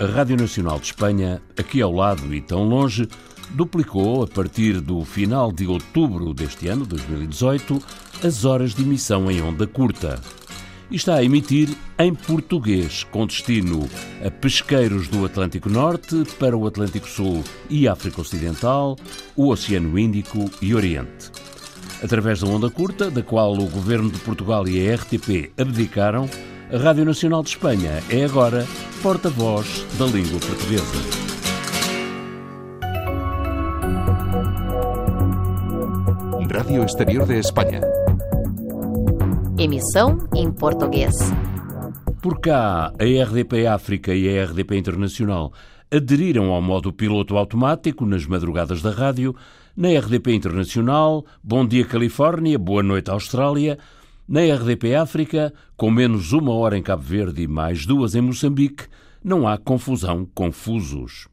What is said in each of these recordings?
A Rádio Nacional de Espanha, aqui ao lado e tão longe, duplicou, a partir do final de outubro deste ano, 2018, as horas de emissão em onda curta. E está a emitir em português, com destino a pesqueiros do Atlântico Norte, para o Atlântico Sul e África Ocidental, o Oceano Índico e Oriente. Através da onda curta, da qual o Governo de Portugal e a RTP abdicaram, a Rádio Nacional de Espanha é agora porta-voz da língua portuguesa. Radio Exterior de Espanha. Emissão em português. Por cá, a RDP África e a RDP Internacional aderiram ao modo piloto automático nas madrugadas da rádio. Na RDP Internacional, Bom Dia Califórnia, Boa Noite Austrália, na RDP África, com menos uma hora em Cabo Verde e mais duas em Moçambique, não há confusão, confusos.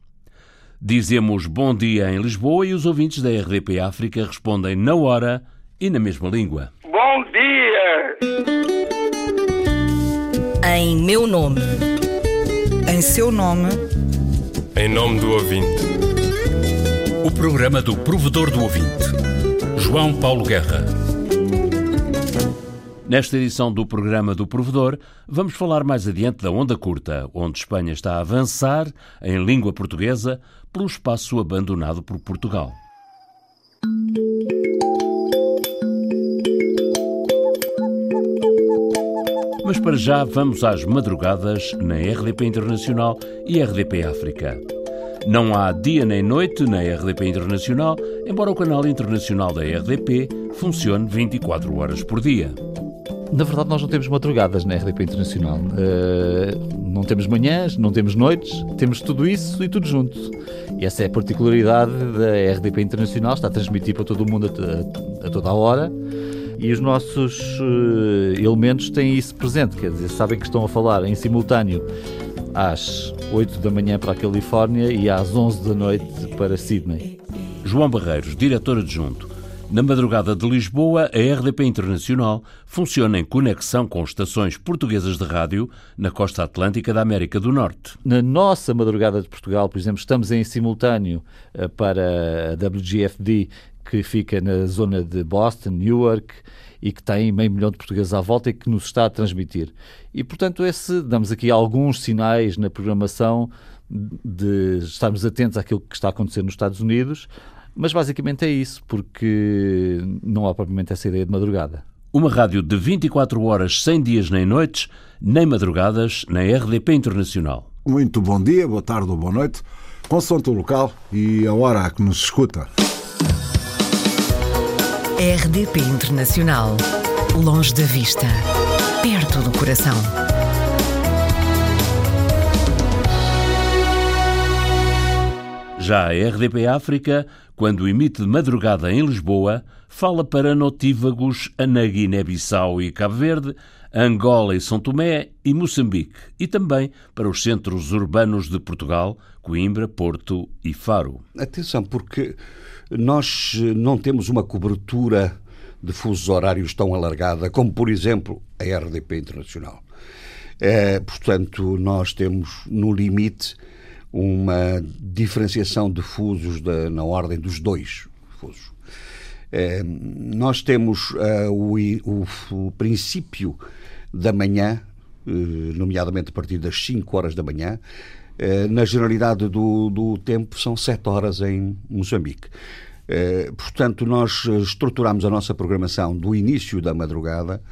Dizemos bom dia em Lisboa e os ouvintes da RDP África respondem na hora e na mesma língua. Bom dia! Em meu nome. Em seu nome. Em nome do ouvinte. O programa do provedor do ouvinte. João Paulo Guerra. Nesta edição do programa do Provedor, vamos falar mais adiante da onda curta, onde Espanha está a avançar, em língua portuguesa, pelo espaço abandonado por Portugal. Mas para já vamos às madrugadas na RDP Internacional e RDP África. Não há dia nem noite na RDP Internacional, embora o canal internacional da RDP funcione 24 horas por dia. Na verdade, nós não temos madrugadas na RDP Internacional. Uh, não temos manhãs, não temos noites, temos tudo isso e tudo junto. E essa é a particularidade da RDP Internacional, está a transmitir para todo o mundo a, a, toda a hora. E os nossos uh, elementos têm isso presente, quer dizer, sabem que estão a falar em simultâneo às 8 da manhã para a Califórnia e às 11 da noite para Sydney. João Barreiros, diretor adjunto. Na madrugada de Lisboa, a RDP Internacional funciona em conexão com estações portuguesas de rádio na costa atlântica da América do Norte. Na nossa madrugada de Portugal, por exemplo, estamos em simultâneo eh, para a WGFD, que fica na zona de Boston, Newark, e que tem meio milhão de portugueses à volta e que nos está a transmitir. E, portanto, esse, damos aqui alguns sinais na programação de estarmos atentos àquilo que está a acontecer nos Estados Unidos, mas basicamente é isso, porque não há propriamente essa ideia de madrugada. Uma rádio de 24 horas, sem dias nem noites, nem madrugadas, na RDP Internacional. Muito bom dia, boa tarde ou boa noite, consoante o local e a hora a que nos escuta. RDP Internacional. Longe da vista, perto do coração. Já a RDP África, quando emite de madrugada em Lisboa, fala para notívagos na Guiné-Bissau e Cabo Verde, Angola e São Tomé e Moçambique, e também para os centros urbanos de Portugal, Coimbra, Porto e Faro. Atenção, porque nós não temos uma cobertura de fusos horários tão alargada como, por exemplo, a RDP Internacional. É, portanto, nós temos no limite uma diferenciação de fusos de, na ordem dos dois fusos. É, nós temos uh, o, o, o, princípio da manhã, uh, nomeadamente a partir das 5 horas da manhã, uh, na generalidade do, do, tempo são 7 horas em Moçambique. portanto, nós estruturamos a nossa programação do início da madrugada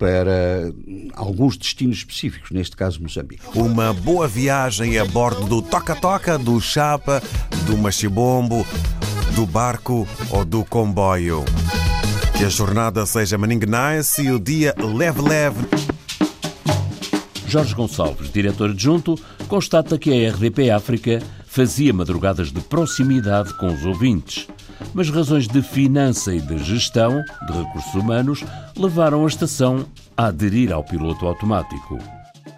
para alguns destinos específicos, neste caso Moçambique. Uma boa viagem a bordo do toca-toca, do chapa, do machibombo, do barco ou do comboio. Que a jornada seja maningue nice e o dia leve-leve. Jorge Gonçalves, diretor adjunto, constata que a RDP África fazia madrugadas de proximidade com os ouvintes mas razões de finança e de gestão de recursos humanos levaram a estação a aderir ao piloto automático.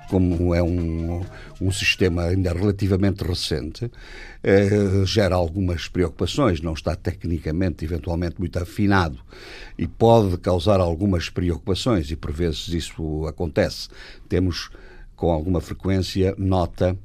Como é um, um sistema ainda relativamente recente, eh, gera algumas preocupações, não está tecnicamente, eventualmente, muito afinado e pode causar algumas preocupações, e por vezes isso acontece. Temos com alguma frequência nota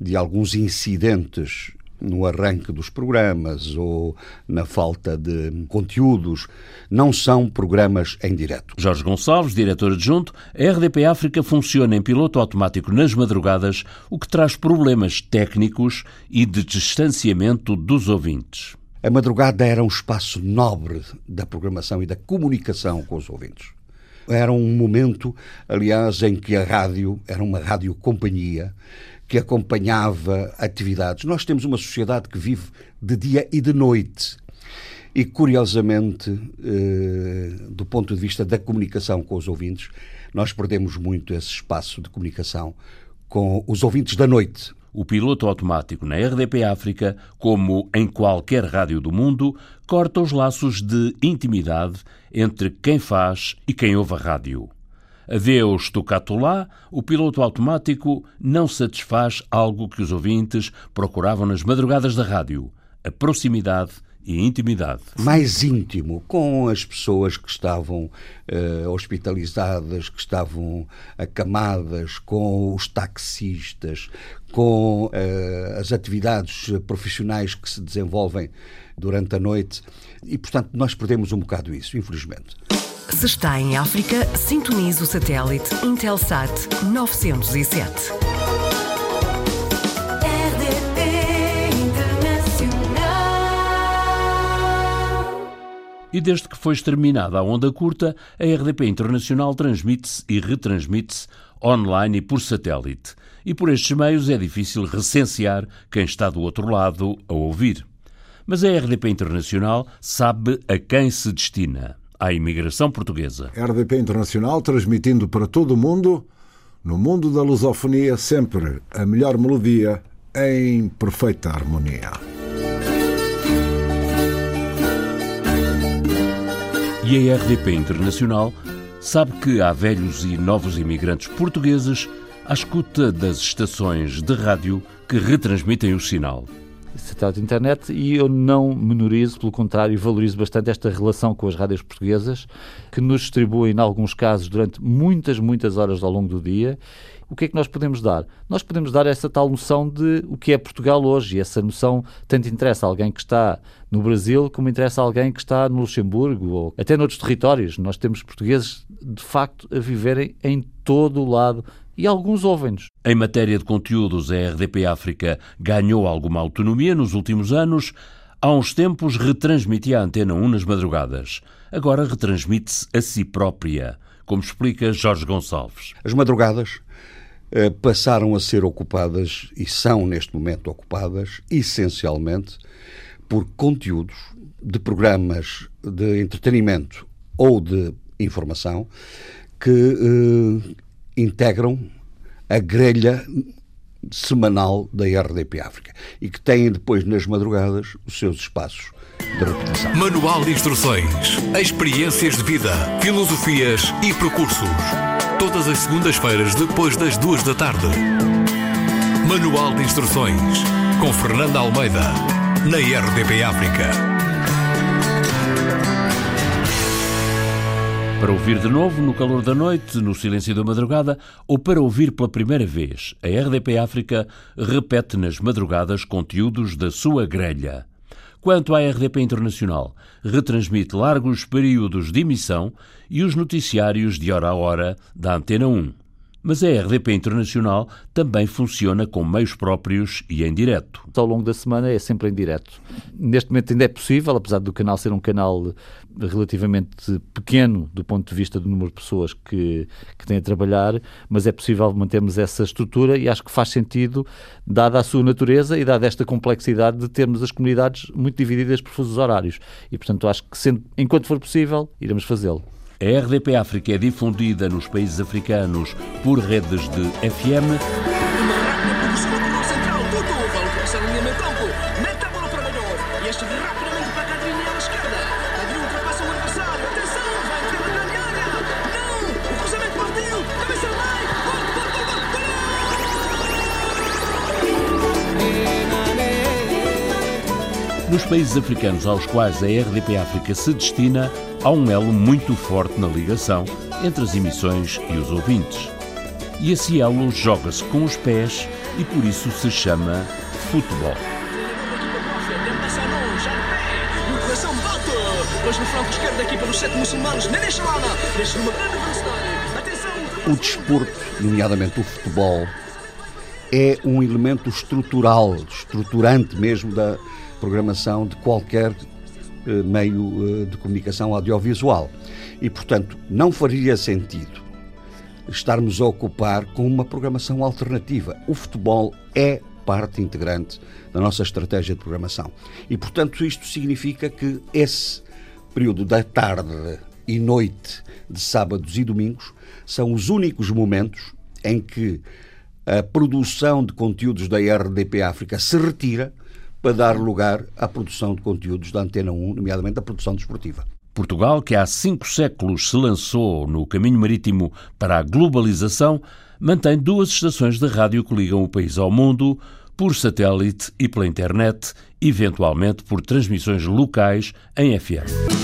de alguns incidentes no arranque dos programas ou na falta de conteúdos, não são programas em direto. Jorge Gonçalves, diretor adjunto, a RDP África funciona em piloto automático nas madrugadas, o que traz problemas técnicos e de distanciamento dos ouvintes. A madrugada era um espaço nobre da programação e da comunicação com os ouvintes. Era um momento, aliás, em que a rádio era uma rádio companhia que acompanhava atividades. Nós temos uma sociedade que vive de dia e de noite. E, curiosamente, eh, do ponto de vista da comunicação com os ouvintes, nós perdemos muito esse espaço de comunicação com os ouvintes da noite. O piloto automático na RDP África, como em qualquer rádio do mundo, corta os laços de intimidade entre quem faz e quem ouve a rádio. Adeus Tocatolá, o piloto automático não satisfaz algo que os ouvintes procuravam nas madrugadas da rádio: a proximidade e intimidade. Mais íntimo com as pessoas que estavam uh, hospitalizadas, que estavam acamadas, com os taxistas, com uh, as atividades profissionais que se desenvolvem durante a noite. E, portanto, nós perdemos um bocado isso, infelizmente. Se está em África, sintonize o satélite Intelsat 907. E desde que foi exterminada a onda curta, a RDP Internacional transmite-se e retransmite-se online e por satélite. E por estes meios é difícil recensear quem está do outro lado a ouvir. Mas a RDP Internacional sabe a quem se destina à imigração portuguesa. RDP Internacional transmitindo para todo o mundo, no mundo da lusofonia, sempre a melhor melodia em perfeita harmonia. E a RDP Internacional sabe que há velhos e novos imigrantes portugueses à escuta das estações de rádio que retransmitem o sinal satélite de internet e eu não menorizo, pelo contrário, valorizo bastante esta relação com as rádios portuguesas que nos distribuem, em alguns casos, durante muitas, muitas horas ao longo do dia. O que é que nós podemos dar? Nós podemos dar essa tal noção de o que é Portugal hoje, e essa noção tanto interessa a alguém que está no Brasil como interessa a alguém que está no Luxemburgo ou até noutros territórios. Nós temos portugueses, de facto, a viverem em todo o lado e alguns ouvem-nos. Em matéria de conteúdos, a RDP África ganhou alguma autonomia nos últimos anos. Há uns tempos retransmitia a Antena 1 nas madrugadas. Agora retransmite-se a si própria, como explica Jorge Gonçalves. As madrugadas eh, passaram a ser ocupadas e são neste momento ocupadas essencialmente por conteúdos de programas de entretenimento ou de informação que eh, integram a grelha semanal da RDP África e que têm depois nas madrugadas os seus espaços de repetição. Manual de instruções, experiências de vida, filosofias e percursos. Todas as segundas-feiras depois das duas da tarde. Manual de instruções com Fernanda Almeida na RDP África. Para ouvir de novo no calor da noite, no silêncio da madrugada, ou para ouvir pela primeira vez, a RDP África repete nas madrugadas conteúdos da sua grelha. Quanto à RDP Internacional, retransmite largos períodos de emissão e os noticiários de hora a hora da Antena 1. Mas a RDP Internacional também funciona com meios próprios e em direto. Ao longo da semana é sempre em direto. Neste momento ainda é possível, apesar do canal ser um canal relativamente pequeno do ponto de vista do número de pessoas que, que têm a trabalhar, mas é possível mantermos essa estrutura e acho que faz sentido, dada a sua natureza e dada esta complexidade de termos as comunidades muito divididas por fusos horários. E, portanto, acho que, sendo, enquanto for possível, iremos fazê-lo. A RDP África é difundida nos países africanos por redes de FM. Nos países africanos aos quais a RDP África se destina, há um elo muito forte na ligação entre as emissões e os ouvintes. E esse elo joga-se com os pés e por isso se chama futebol. O desporto, nomeadamente o futebol, é um elemento estrutural, estruturante mesmo da programação de qualquer meio eh, de comunicação audiovisual. E, portanto, não faria sentido estarmos a ocupar com uma programação alternativa. O futebol é parte integrante da nossa estratégia de programação. E, portanto, isto significa que esse período da tarde e noite de sábados e domingos são os únicos momentos em que a produção de conteúdos da RDP África se retira para dar lugar à produção de conteúdos da Antena 1, nomeadamente a produção desportiva. Portugal, que há cinco séculos se lançou no caminho marítimo para a globalização, mantém duas estações de rádio que ligam o país ao mundo, por satélite e pela internet, eventualmente por transmissões locais em FM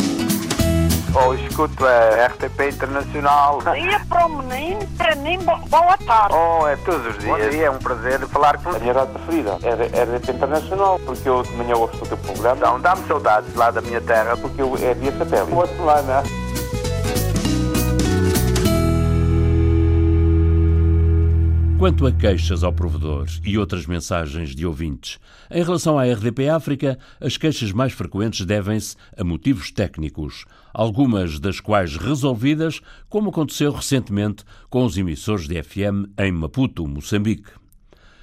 escuto a RTP Internacional. Dia para o menino, para mim, boa tarde. Oh, é todos os dias. Bom dia, é um prazer falar com A minha rádio preferida é RTP Internacional, porque eu de manhã ouço o teu programa. Então, dá-me saudades lá da minha terra. Porque eu é via satélite. Boa semana. Quanto a queixas ao provedor e outras mensagens de ouvintes, em relação à RDP África, as queixas mais frequentes devem-se a motivos técnicos, algumas das quais resolvidas, como aconteceu recentemente com os emissores de FM em Maputo, Moçambique.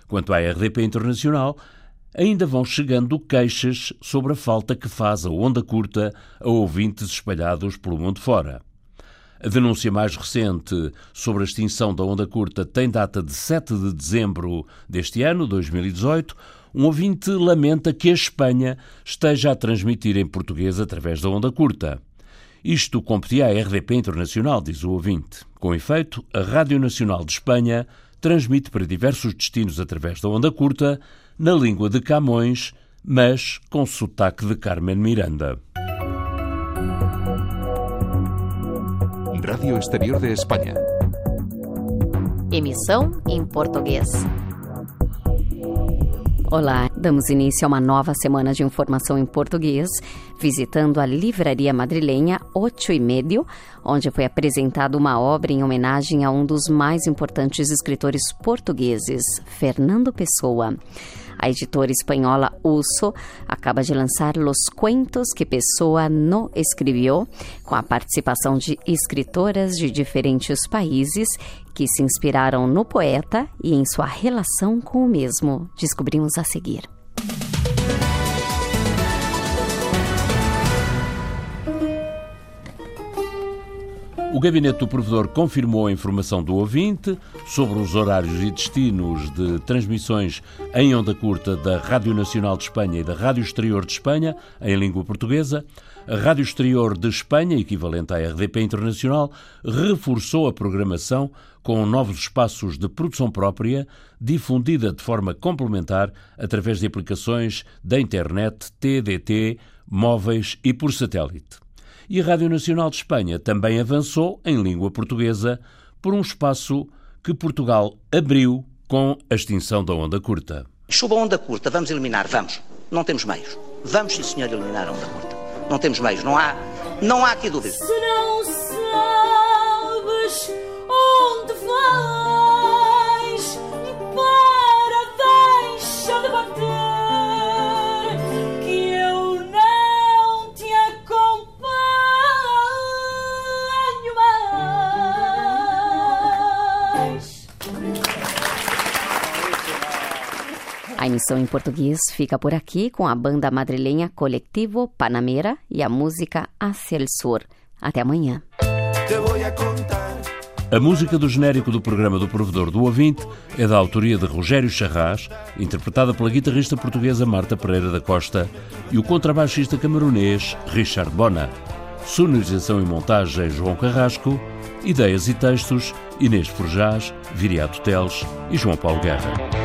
Quanto à RDP Internacional, ainda vão chegando queixas sobre a falta que faz a onda curta a ouvintes espalhados pelo mundo fora. A denúncia mais recente sobre a extinção da onda curta tem data de 7 de dezembro deste ano, 2018. Um ouvinte lamenta que a Espanha esteja a transmitir em português através da onda curta. Isto competia à RDP Internacional, diz o ouvinte. Com efeito, a Rádio Nacional de Espanha transmite para diversos destinos através da onda curta, na língua de Camões, mas com sotaque de Carmen Miranda. Radio Exterior de España. Emissão em português. Olá, damos início a uma nova semana de informação em português, visitando a Livraria Madrilenha 8 e meio, onde foi apresentada uma obra em homenagem a um dos mais importantes escritores portugueses, Fernando Pessoa. A editora espanhola Uso acaba de lançar Los Cuentos que Pessoa no escreveu, com a participação de escritoras de diferentes países que se inspiraram no poeta e em sua relação com o mesmo. Descobrimos a seguir. O gabinete do provedor confirmou a informação do ouvinte sobre os horários e destinos de transmissões em onda curta da Rádio Nacional de Espanha e da Rádio Exterior de Espanha, em língua portuguesa. A Rádio Exterior de Espanha, equivalente à RDP Internacional, reforçou a programação com novos espaços de produção própria, difundida de forma complementar através de aplicações da internet, TDT, móveis e por satélite e a Rádio Nacional de Espanha também avançou em língua portuguesa por um espaço que Portugal abriu com a extinção da onda curta. Chuba a onda curta, vamos eliminar, vamos. Não temos meios. Vamos, sim, senhor, eliminar a onda curta. Não temos meios, não há, não há aqui dúvida. Se não sabes A emissão em português fica por aqui com a banda madrilenha Coletivo Panamera e a música Hacia el Sur. Até amanhã. A música do genérico do programa do Provedor do Ouvinte é da autoria de Rogério Charras, interpretada pela guitarrista portuguesa Marta Pereira da Costa e o contrabaixista camerunês Richard Bona. Sonorização e montagem João Carrasco, ideias e textos Inês Forjás, Viriato Teles e João Paulo Guerra.